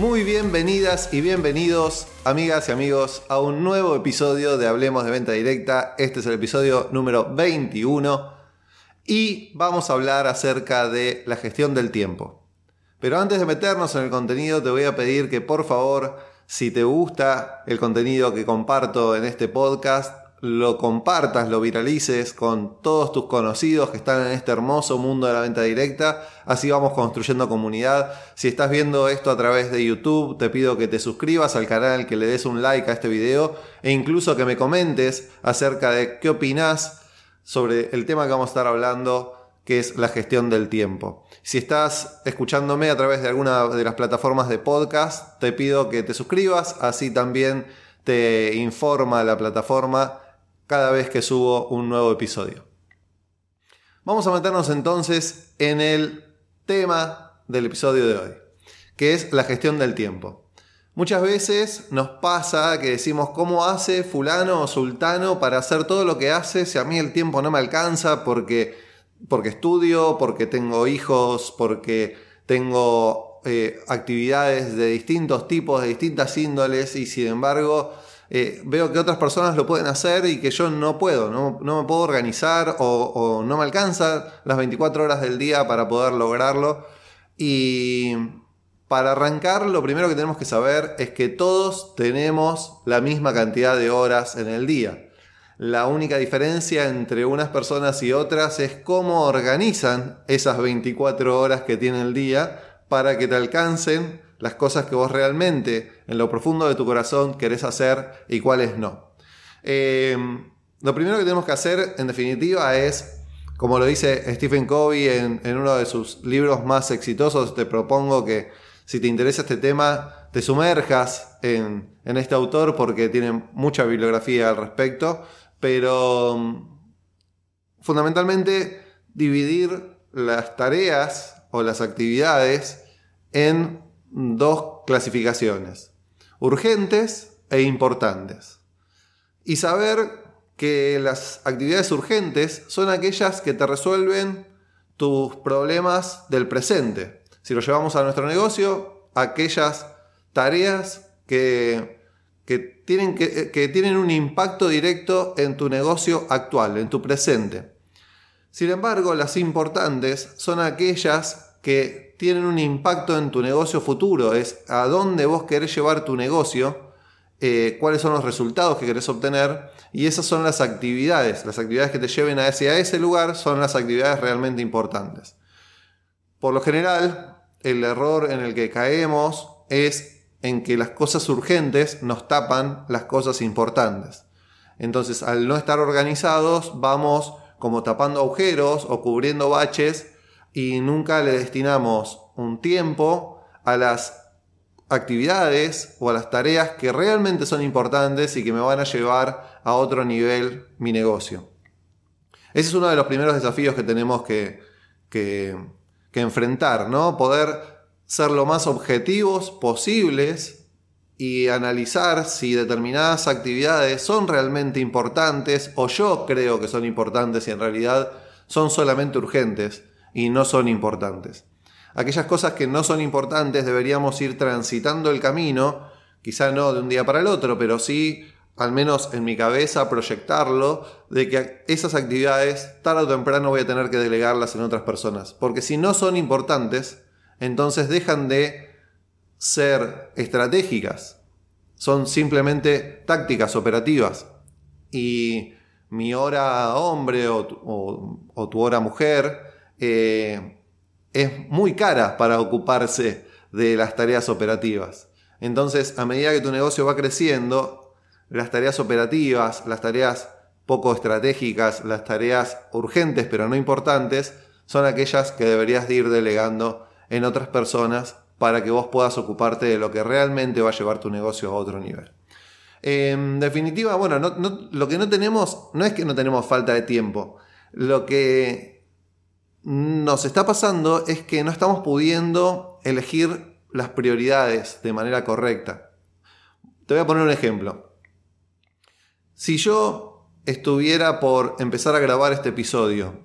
Muy bienvenidas y bienvenidos, amigas y amigos, a un nuevo episodio de Hablemos de Venta Directa. Este es el episodio número 21 y vamos a hablar acerca de la gestión del tiempo. Pero antes de meternos en el contenido, te voy a pedir que por favor, si te gusta el contenido que comparto en este podcast, lo compartas, lo viralices con todos tus conocidos que están en este hermoso mundo de la venta directa. Así vamos construyendo comunidad. Si estás viendo esto a través de YouTube, te pido que te suscribas al canal, que le des un like a este video e incluso que me comentes acerca de qué opinas sobre el tema que vamos a estar hablando que es la gestión del tiempo. Si estás escuchándome a través de alguna de las plataformas de podcast, te pido que te suscribas, así también te informa la plataforma cada vez que subo un nuevo episodio. Vamos a meternos entonces en el tema del episodio de hoy, que es la gestión del tiempo. Muchas veces nos pasa que decimos, ¿cómo hace fulano o sultano para hacer todo lo que hace si a mí el tiempo no me alcanza porque, porque estudio, porque tengo hijos, porque tengo eh, actividades de distintos tipos, de distintas índoles y sin embargo eh, veo que otras personas lo pueden hacer y que yo no puedo, no, me puedo organizar o, no me alcanza las 24 horas del día para poder lograrlo. Y para arrancar, lo primero que tenemos que saber es que todos tenemos la misma cantidad de horas en el día. La única diferencia entre unas personas y otras es cómo organizan esas 24 horas que tiene el día para que te alcancen las cosas que vos realmente en lo profundo de tu corazón querés hacer y cuáles no. Eh, lo primero que tenemos que hacer, en definitiva, es, como lo dice Stephen Covey en, uno de sus libros más exitosos, te propongo que si te interesa este tema, te sumerjas en, este autor porque tiene mucha bibliografía al respecto, pero mm, fundamentalmente dividir las tareas o las actividades en dos clasificaciones, urgentes e importantes. Y saber que las actividades urgentes son aquellas que te resuelven tus problemas del presente. Si lo llevamos a nuestro negocio, aquellas tareas que, que, tienen, que, que tienen un impacto directo en tu negocio actual, en tu presente. Sin embargo, las importantes son aquellas que tienen un impacto en tu negocio futuro, es a dónde vos querés llevar tu negocio, eh, cuáles son los resultados que querés obtener y esas son las actividades, las actividades que te lleven a ese, a ese lugar son las actividades realmente importantes. Por lo general, el error en el que caemos es en que las cosas urgentes nos tapan las cosas importantes. Entonces, al no estar organizados, vamos como tapando agujeros o cubriendo baches y nunca le destinamos un tiempo a las actividades o a las tareas que realmente son importantes y que me van a llevar a otro nivel mi negocio. Ese es uno de los primeros desafíos que tenemos que, que, enfrentar, ¿no? Poder ser lo más objetivos posibles y analizar si determinadas actividades son realmente importantes o yo creo que son importantes y en realidad son solamente urgentes y no son importantes. Aquellas cosas que no son importantes deberíamos ir transitando el camino, quizá no de un día para el otro, pero sí, al menos en mi cabeza, proyectarlo, de que esas actividades tarde o temprano voy a tener que delegarlas en otras personas. Porque si no son importantes, entonces dejan de ser estratégicas. Son simplemente tácticas operativas. Y mi hora hombre o, o tu hora mujer, eh, es muy cara para ocuparse de las tareas operativas. Entonces, a medida que tu negocio va creciendo, las tareas operativas, las tareas poco estratégicas, las tareas urgentes pero no importantes, son aquellas que deberías ir delegando en otras personas para que vos puedas ocuparte de lo que realmente va a llevar tu negocio a otro nivel. En definitiva, bueno, lo que no tenemos no es que no tenemos falta de tiempo. Lo que nos está pasando es que no estamos pudiendo elegir las prioridades de manera correcta. Te voy a poner un ejemplo. Si yo estuviera por empezar a grabar este episodio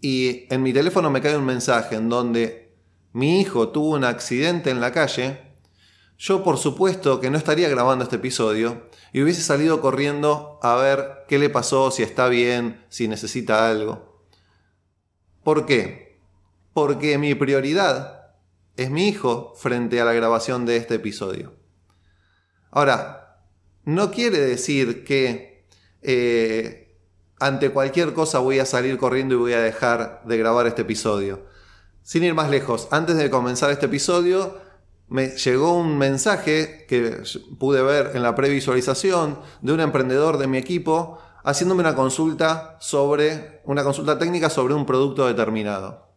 y en mi teléfono me cae un mensaje en donde mi hijo tuvo un accidente en la calle, yo por supuesto que no estaría grabando este episodio y hubiese salido corriendo a ver qué le pasó, si está bien, si necesita algo. ¿Por qué? Porque mi prioridad es mi hijo frente a la grabación de este episodio. Ahora, no quiere decir que eh, ante cualquier cosa voy a salir corriendo y voy a dejar de grabar este episodio. Sin ir más lejos, antes de comenzar este episodio, me llegó un mensaje que pude ver en la previsualización de un emprendedor de mi equipo haciéndome una consulta sobre una consulta técnica sobre un producto determinado.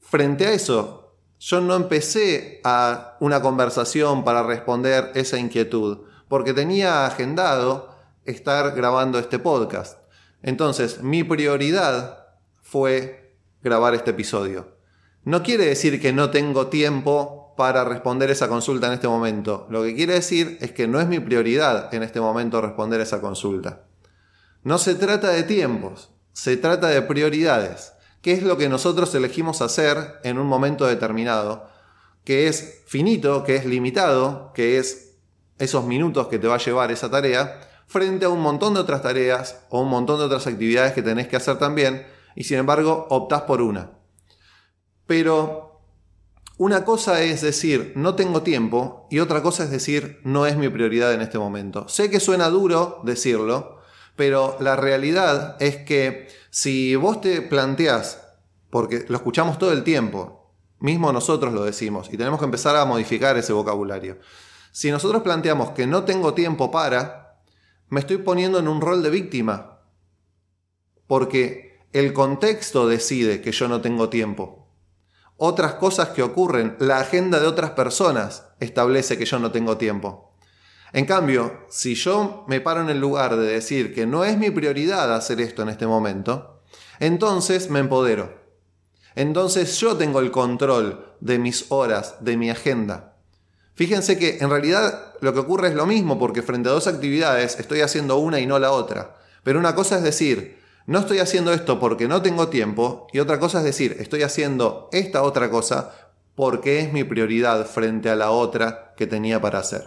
Frente a eso, yo no empecé a una conversación para responder esa inquietud, porque tenía agendado estar grabando este podcast. Entonces, mi prioridad fue grabar este episodio. No quiere decir que no tengo tiempo para responder esa consulta en este momento. Lo que quiere decir es que no es mi prioridad en este momento responder esa consulta. No se trata de tiempos, se trata de prioridades. ¿Qué es lo que nosotros elegimos hacer en un momento determinado? Que es finito, que es limitado, que es esos minutos que te va a llevar esa tarea, frente a un montón de otras tareas o un montón de otras actividades que tenés que hacer también, y sin embargo optás por una. Pero una cosa es decir, no tengo tiempo y otra cosa es decir, no es mi prioridad en este momento. Sé que suena duro decirlo, pero la realidad es que si vos te planteás, porque lo escuchamos todo el tiempo, mismo nosotros lo decimos y tenemos que empezar a modificar ese vocabulario. Si nosotros planteamos que no tengo tiempo para, me estoy poniendo en un rol de víctima, porque el contexto decide que yo no tengo tiempo otras cosas que ocurren, la agenda de otras personas establece que yo no tengo tiempo. En cambio, si yo me paro en el lugar de decir que no es mi prioridad hacer esto en este momento, entonces me empodero. Entonces yo tengo el control de mis horas, de mi agenda. Fíjense que en realidad lo que ocurre es lo mismo porque frente a dos actividades estoy haciendo una y no la otra. Pero una cosa es decir, no estoy haciendo esto porque no tengo tiempo y otra cosa es decir, estoy haciendo esta otra cosa porque es mi prioridad frente a la otra que tenía para hacer.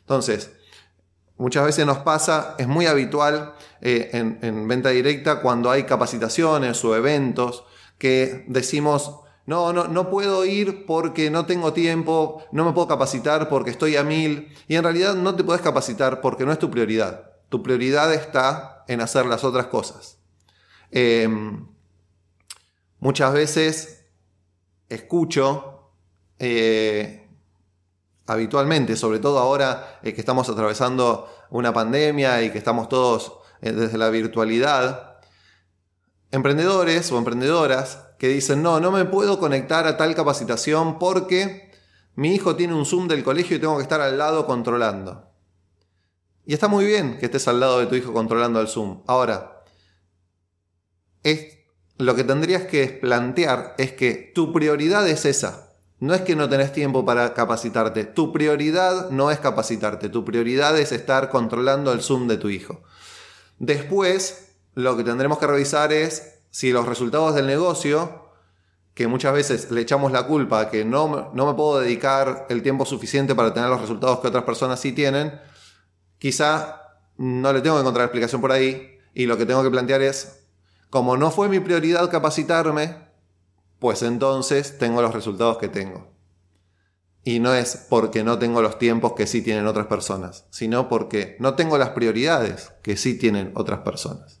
Entonces, muchas veces nos pasa, es muy habitual eh, en, en venta directa cuando hay capacitaciones o eventos que decimos, no, no, no puedo ir porque no tengo tiempo, no me puedo capacitar porque estoy a mil. Y en realidad no te puedes capacitar porque no es tu prioridad. Tu prioridad está en hacer las otras cosas. Em, muchas veces escucho eh, habitualmente, sobre todo ahora eh, que estamos atravesando una pandemia y que estamos todos eh, desde la virtualidad, emprendedores o emprendedoras que dicen, no, no me puedo conectar a tal capacitación porque mi hijo tiene un Zoom del colegio y tengo que estar al lado controlando. Y está muy bien que estés al lado de tu hijo controlando el Zoom. Ahora, es, lo que tendrías que plantear es que tu prioridad es esa. No es que no tenés tiempo para capacitarte. Tu prioridad no es capacitarte. Tu prioridad es estar controlando el Zoom de tu hijo. Después, lo que tendremos que revisar es si los resultados del negocio, que muchas veces le echamos la culpa que no, no me puedo dedicar el tiempo suficiente para tener los resultados que otras personas sí tienen, Quizá no le tengo que encontrar explicación por ahí y lo que tengo que plantear es, como no fue mi prioridad capacitarme, pues entonces tengo los resultados que tengo. Y no es porque no tengo los tiempos que sí tienen otras personas, sino porque no tengo las prioridades que sí tienen otras personas.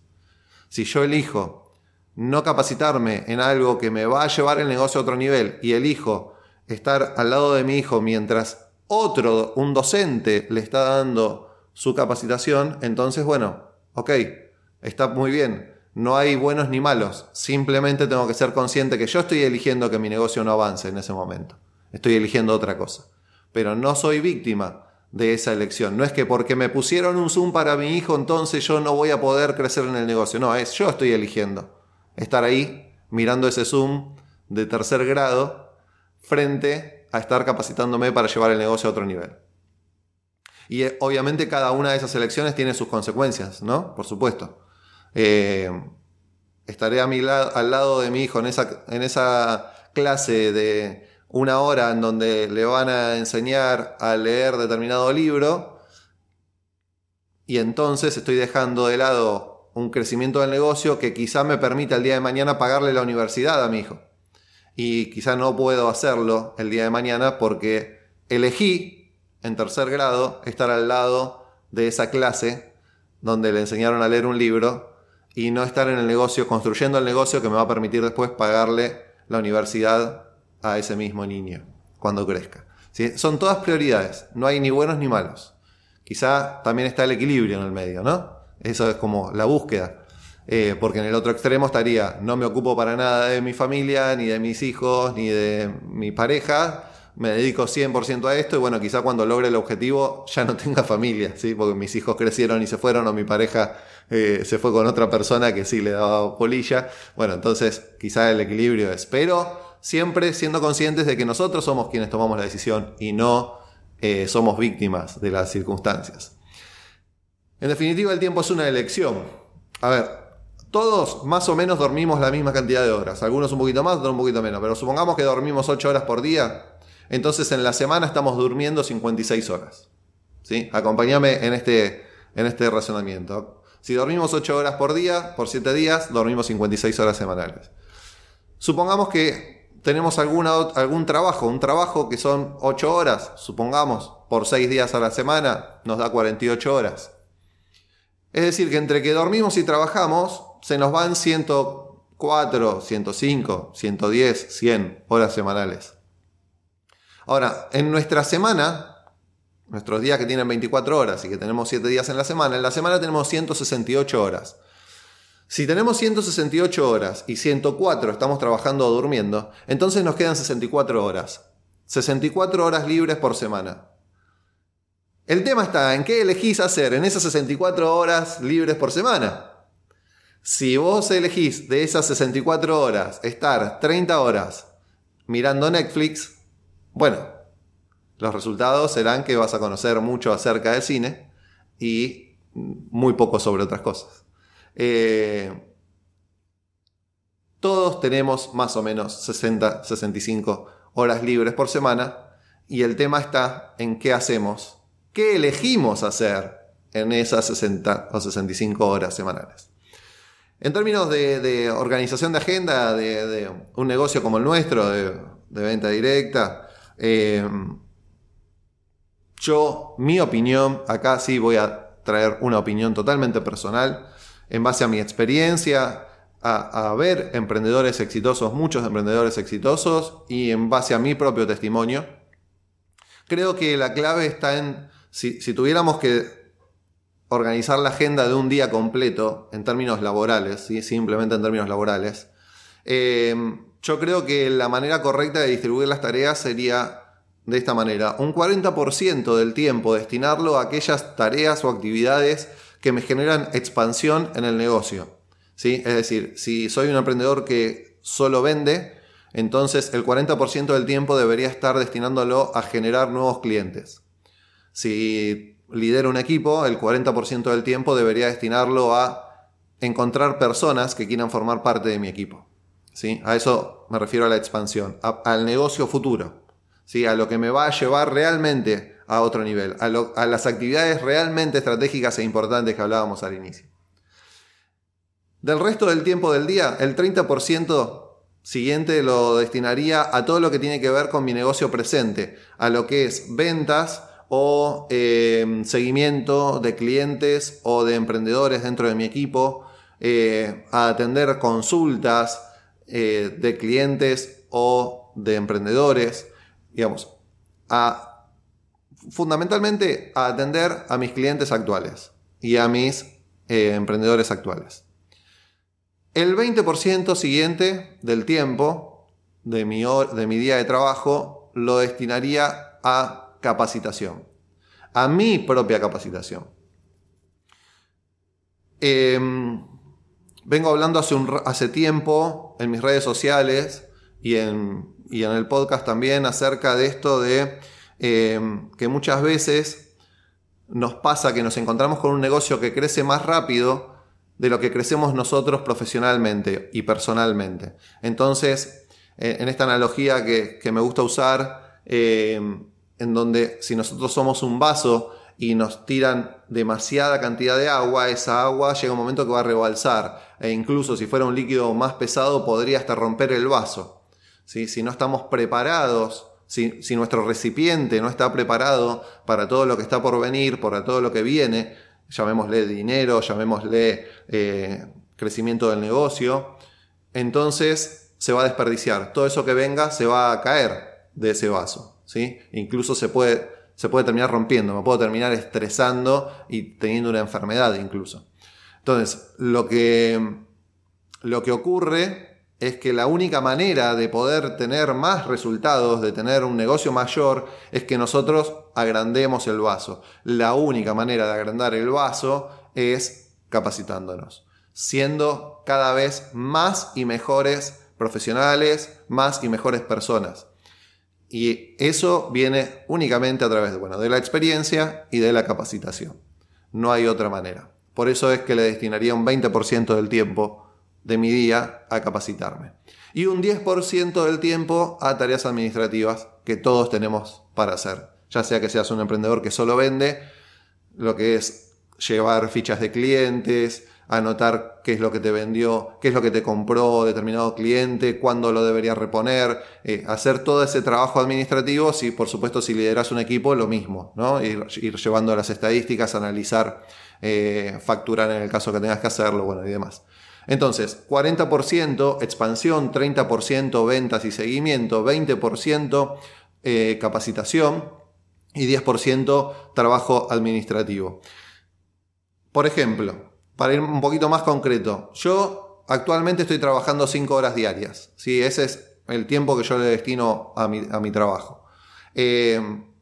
Si yo elijo no capacitarme en algo que me va a llevar el negocio a otro nivel y elijo estar al lado de mi hijo mientras otro, un docente, le está dando su capacitación, entonces bueno, ok, está muy bien, no hay buenos ni malos, simplemente tengo que ser consciente que yo estoy eligiendo que mi negocio no avance en ese momento, estoy eligiendo otra cosa, pero no soy víctima de esa elección. No es que porque me pusieron un Zoom para mi hijo, entonces yo no voy a poder crecer en el negocio. No, es yo estoy eligiendo estar ahí mirando ese Zoom de tercer grado frente a estar capacitándome para llevar el negocio a otro nivel. Y eh, obviamente cada una de esas elecciones tiene sus consecuencias, ¿no? Por supuesto. Eh, estaré al lado de mi hijo en esa, en esa clase de una hora en donde le van a enseñar a leer determinado libro y entonces estoy dejando de lado un crecimiento del negocio que quizá me permita el día de mañana pagarle la universidad a mi hijo. Y quizá no puedo hacerlo el día de mañana porque elegí en tercer grado estar al lado de esa clase donde le enseñaron a leer un libro y no estar en el negocio, construyendo el negocio que me va a permitir después pagarle la universidad a ese mismo niño cuando crezca. Son todas prioridades, no hay ni buenos ni malos. Quizá también está el equilibrio en el medio, ¿no? Eso es como la búsqueda. Eh, porque en el otro extremo estaría, no me ocupo para nada de mi familia, ni de mis hijos, ni de mi pareja, me dedico 100% a esto y bueno, quizá cuando logre el objetivo ya no tenga familia, ¿sí? porque mis hijos crecieron y se fueron o mi pareja eh, se fue con otra persona que sí le daba polilla. Bueno, entonces quizá el equilibrio es, pero siempre siendo conscientes de que nosotros somos quienes tomamos la decisión y no eh, somos víctimas de las circunstancias. En definitiva, el tiempo es una elección. A ver, todos más o menos dormimos la misma cantidad de horas, algunos un poquito más, otros un poquito menos, pero supongamos que dormimos 8 horas por día, entonces en la semana estamos durmiendo 56 horas. ¿Sí? Acompáñame en este, en este razonamiento. Si dormimos 8 horas por día, por 7 días, dormimos 56 horas semanales. Supongamos que tenemos alguna, algún trabajo, un trabajo que son 8 horas, supongamos, por 6 días a la semana, nos da 48 horas. Es decir, que entre que dormimos y trabajamos, se nos van 104, 105, 110, 100 horas semanales. Ahora, en nuestra semana, nuestros días que tienen 24 horas y que tenemos 7 días en la semana, en la semana tenemos 168 horas. Si tenemos 168 horas y 104 estamos trabajando o durmiendo, entonces nos quedan 64 horas. 64 horas libres por semana. El tema está en qué elegís hacer en esas 64 horas libres por semana. Si vos elegís de esas 64 horas estar 30 horas mirando Netflix, bueno, los resultados serán que vas a conocer mucho acerca del cine y muy poco sobre otras cosas. Eh, todos tenemos más o menos 60, 65 horas libres por semana y el tema está en qué hacemos, qué elegimos hacer en esas 60 o 65 horas semanales. En términos de, organización de agenda de, un negocio como el nuestro, de, venta directa, eh, yo, mi opinión, acá sí voy a traer una opinión totalmente personal, en base a mi experiencia, a, ver emprendedores exitosos, muchos emprendedores exitosos, y en base a mi propio testimonio. Creo que la clave está en, si, tuviéramos que organizar la agenda de un día completo en términos laborales, ¿sí? simplemente en términos laborales, eh, yo creo que la manera correcta de distribuir las tareas sería de esta manera. Un 40% del tiempo destinarlo a aquellas tareas o actividades que me generan expansión en el negocio. Es decir, si soy un emprendedor que solo vende, entonces el 40% del tiempo debería estar destinándolo a generar nuevos clientes. Si lidero un equipo, el 40% del tiempo debería destinarlo a encontrar personas que quieran formar parte de mi equipo. ¿Sí? A eso me refiero a la expansión, al negocio futuro, ¿sí? a lo que me va a llevar realmente a otro nivel, a, las actividades realmente estratégicas e importantes que hablábamos al inicio. Del resto del tiempo del día, el 30% siguiente lo destinaría a todo lo que tiene que ver con mi negocio presente, a lo que es ventas o eh, seguimiento de clientes o de emprendedores dentro de mi equipo, eh, a atender consultas eh, de clientes o de emprendedores, digamos, a fundamentalmente a atender a mis clientes actuales y a mis eh, emprendedores actuales. El 20% siguiente del tiempo de mi, día de trabajo lo destinaría a capacitación, a mi propia capacitación. Em, vengo hablando hace, un, hace tiempo en mis redes sociales y en, en el podcast también acerca de esto de em, que muchas veces nos pasa que nos encontramos con un negocio que crece más rápido de lo que crecemos nosotros profesionalmente y personalmente. Entonces, en esta analogía que, me gusta usar, em, en donde si nosotros somos un vaso y nos tiran demasiada cantidad de agua, esa agua llega un momento que va a rebalsar. E incluso si fuera un líquido más pesado, podría hasta romper el vaso. Si no estamos preparados, si, nuestro recipiente no está preparado para todo lo que está por venir, para todo lo que viene, llamémosle dinero, llamémosle eh, crecimiento del negocio, entonces se va a desperdiciar. Todo eso que venga se va a caer de ese vaso. ¿sí? Incluso se puede, se puede terminar rompiendo, me puedo terminar estresando y teniendo una enfermedad incluso. Entonces, lo que, lo que ocurre es que la única manera de poder tener más resultados, de tener un negocio mayor, es que nosotros agrandemos el vaso. La única manera de agrandar el vaso es capacitándonos, siendo cada vez más y mejores profesionales, más y mejores personas. Y eso viene únicamente a través de, bueno, de la experiencia y de la capacitación. No hay otra manera. Por eso es que le destinaría un 20% del tiempo de mi día a capacitarme. Y un 10% del tiempo a tareas administrativas que todos tenemos para hacer. Ya sea que seas un emprendedor que solo vende, lo que es llevar fichas de clientes, anotar qué es lo que te vendió, qué es lo que te compró determinado cliente, cuándo lo debería reponer, eh, hacer todo ese trabajo administrativo, si por supuesto si lideras un equipo, lo mismo, ¿no? Ir, llevando las estadísticas, analizar, eh, facturar en el caso que tengas que hacerlo, bueno, y demás. Entonces, 40% expansión, 30% ventas y seguimiento, 20% eh, capacitación y 10% trabajo administrativo. Por ejemplo, para ir un poquito más concreto, yo actualmente estoy trabajando 5 horas diarias. ¿sí? Ese es el tiempo que yo le destino a mi, trabajo. Eh,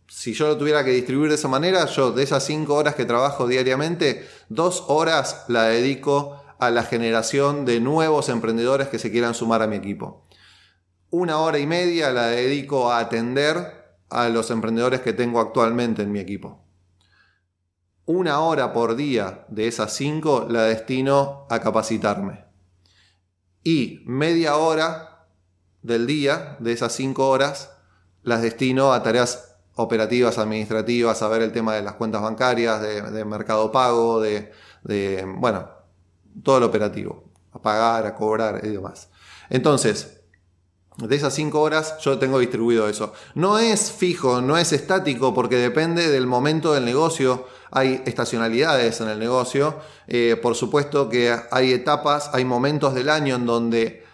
si yo lo tuviera que distribuir de esa manera, yo de esas 5 horas que trabajo diariamente, 2 horas la dedico a la generación de nuevos emprendedores que se quieran sumar a mi equipo. Una hora y media la dedico a atender a los emprendedores que tengo actualmente en mi equipo. Una hora por día de esas cinco la destino a capacitarme. Y media hora del día de esas cinco horas las destino a tareas operativas, administrativas, a ver el tema de las cuentas bancarias, de, mercado pago, de, bueno, todo lo operativo, a pagar, a cobrar y demás. Entonces, de esas 5 horas yo tengo distribuido eso. No es fijo, no es estático porque depende del momento del negocio. Hay estacionalidades en el negocio. Eh, por supuesto que hay etapas, hay momentos del año en donde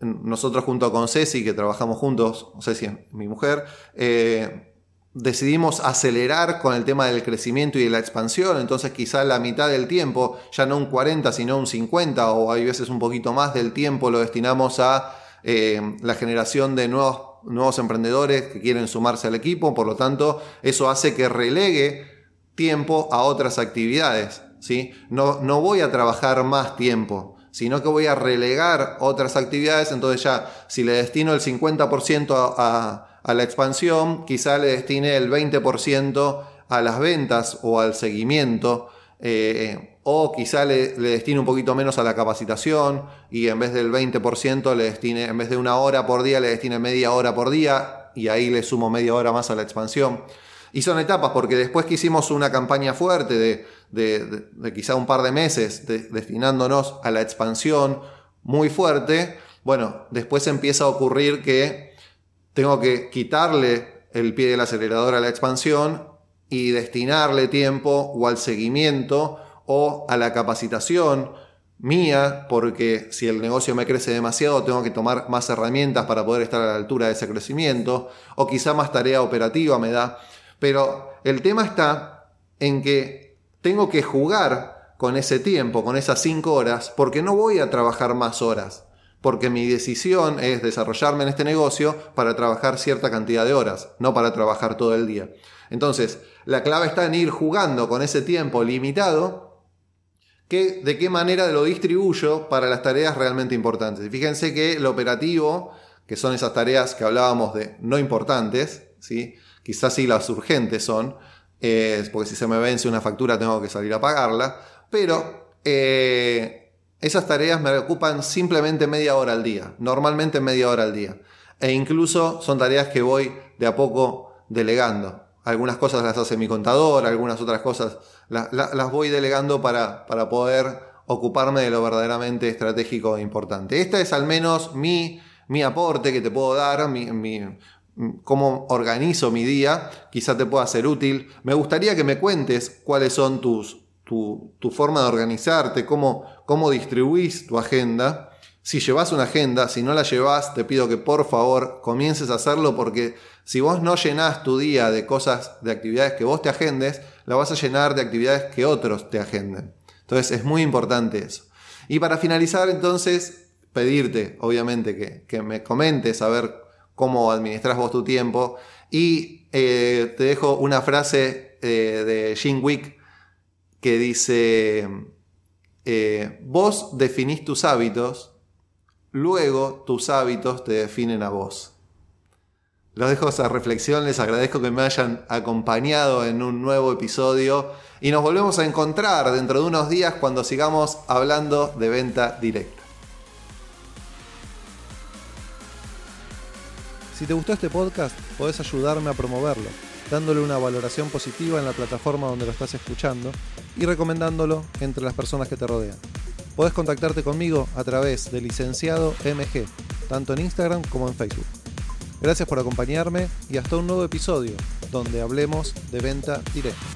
nosotros junto con Ceci, que trabajamos juntos, Ceci, mi mujer, eh, decidimos acelerar con el tema del crecimiento y de la expansión, entonces quizá la mitad del tiempo, ya no un 40, sino un 50 o hay veces un poquito más del tiempo lo destinamos a eh, la generación de nuevos, nuevos emprendedores que quieren sumarse al equipo, por lo tanto eso hace que relegue tiempo a otras actividades. ¿sí? No, no voy a trabajar más tiempo, sino que voy a relegar otras actividades, entonces ya si le destino el 50% a a la expansión, quizá le destine el 20% a las ventas o al seguimiento, eh, o quizá le, destine un poquito menos a la capacitación y en vez del 20% le destine, en vez de una hora por día, le destine media hora por día y ahí le sumo media hora más a la expansión. Y son etapas, porque después que hicimos una campaña fuerte de, de quizá un par de meses destinándonos a la expansión muy fuerte, bueno, después empieza a ocurrir que tengo que quitarle el pie del acelerador a la expansión y destinarle tiempo o al seguimiento o a la capacitación mía, porque si el negocio me crece demasiado, tengo que tomar más herramientas para poder estar a la altura de ese crecimiento, o quizá más tarea operativa me da. Pero el tema está en que tengo que jugar con ese tiempo, con esas cinco horas, porque no voy a trabajar más horas porque mi decisión es desarrollarme en este negocio para trabajar cierta cantidad de horas, no para trabajar todo el día. Entonces, la clave está en ir jugando con ese tiempo limitado, que, de qué manera lo distribuyo para las tareas realmente importantes. Y fíjense que el operativo, que son esas tareas que hablábamos de no importantes, ¿sí? Quizás sí las urgentes son, eh, porque si se me vence una factura tengo que salir a pagarla, pero eh, esas tareas me ocupan simplemente media hora al día, normalmente media hora al día. E incluso son tareas que voy de a poco delegando. Algunas cosas las hace mi contador, algunas otras cosas las voy delegando para, para, poder ocuparme de lo verdaderamente estratégico e importante. Este es al menos mi, mi aporte que te puedo dar, mi, cómo organizo mi día, quizá te pueda ser útil. Me gustaría que me cuentes cuáles son tus, tu, forma de organizarte, cómo, cómo distribuís tu agenda. Si llevas una agenda, si no la llevas, te pido que por favor comiences a hacerlo porque si vos no llenás tu día de cosas, de actividades que vos te agendes, la vas a llenar de actividades que otros te agenden. Entonces es muy importante eso. Y para finalizar, entonces, pedirte, obviamente, que, que me comentes a ver cómo administras vos tu tiempo. Y eh, te dejo una frase eh, de Jim Wick que dice, eh, vos definís tus hábitos, luego tus hábitos te definen a vos. Los dejo esa reflexión, les agradezco que me hayan acompañado en un nuevo episodio y nos volvemos a encontrar dentro de unos días cuando sigamos hablando de venta directa. Si te gustó este podcast, podés ayudarme a promoverlo, dándole una valoración positiva en la plataforma donde lo estás escuchando y recomendándolo entre las personas que te rodean. Podés contactarte conmigo a través de licenciado MG, tanto en Instagram como en Facebook. Gracias por acompañarme y hasta un nuevo episodio donde hablemos de venta directa.